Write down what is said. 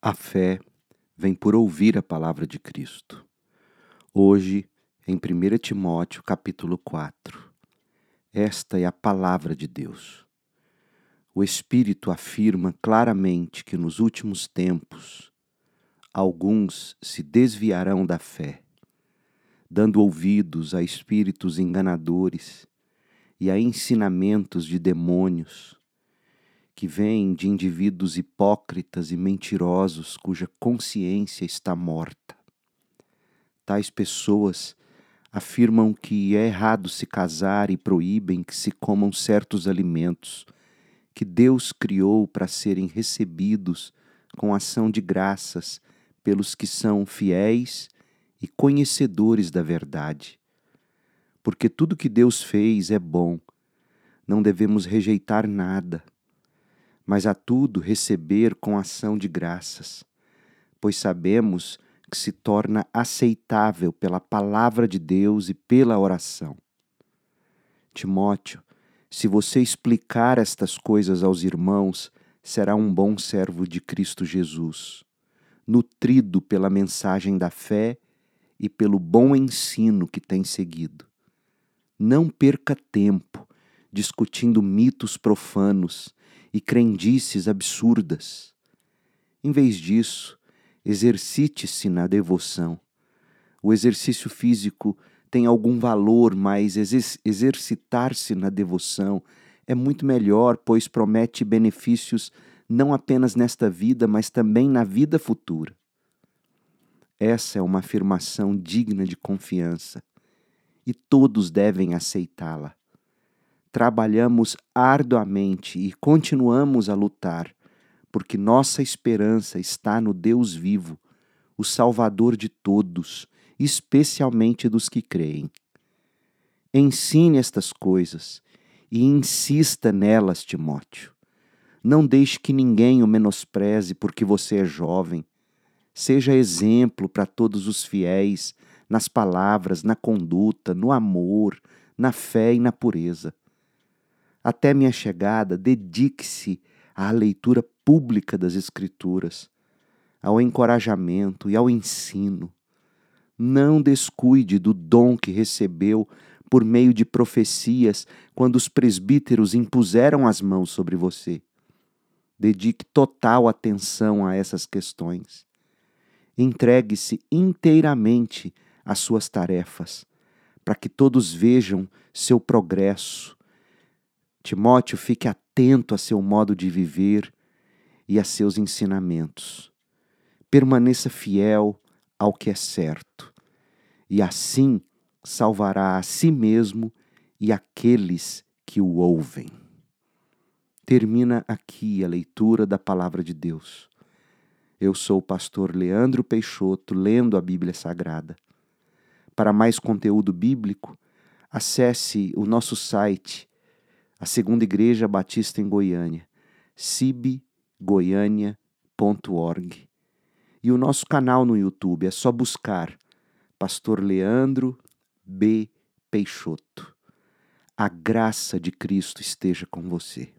A fé vem por ouvir a palavra de Cristo. Hoje, em 1 Timóteo, capítulo 4. Esta é a palavra de Deus. O Espírito afirma claramente que nos últimos tempos alguns se desviarão da fé, dando ouvidos a espíritos enganadores e a ensinamentos de demônios que vem de indivíduos hipócritas e mentirosos cuja consciência está morta. Tais pessoas afirmam que é errado se casar e proíbem que se comam certos alimentos que Deus criou para serem recebidos com ação de graças pelos que são fiéis e conhecedores da verdade. Porque tudo que Deus fez é bom, não devemos rejeitar nada mas a tudo receber com ação de graças, pois sabemos que se torna aceitável pela palavra de Deus e pela oração. Timóteo, se você explicar estas coisas aos irmãos, será um bom servo de Cristo Jesus, nutrido pela mensagem da fé e pelo bom ensino que tem seguido. Não perca tempo discutindo mitos profanos e crendices absurdas. Em vez disso, exercite-se na devoção. O exercício físico tem algum valor, mas exercitar-se na devoção é muito melhor, pois promete benefícios não apenas nesta vida, mas também na vida futura. Essa é uma afirmação digna de confiança e todos devem aceitá-la trabalhamos arduamente e continuamos a lutar, porque nossa esperança está no Deus vivo, o Salvador de todos, especialmente dos que creem. Ensine estas coisas e insista nelas, Timóteo. Não deixe que ninguém o menospreze porque você é jovem. Seja exemplo para todos os fiéis nas palavras, na conduta, no amor, na fé e na pureza. Até minha chegada, dedique-se à leitura pública das Escrituras, ao encorajamento e ao ensino. Não descuide do dom que recebeu por meio de profecias quando os presbíteros impuseram as mãos sobre você. Dedique total atenção a essas questões. Entregue-se inteiramente às suas tarefas, para que todos vejam seu progresso Timóteo, fique atento a seu modo de viver e a seus ensinamentos. Permaneça fiel ao que é certo, e assim salvará a si mesmo e aqueles que o ouvem. Termina aqui a leitura da palavra de Deus. Eu sou o pastor Leandro Peixoto, lendo a Bíblia Sagrada. Para mais conteúdo bíblico, acesse o nosso site a Segunda Igreja Batista em Goiânia, cibgoiania.org. E o nosso canal no YouTube é só buscar Pastor Leandro B. Peixoto. A graça de Cristo esteja com você.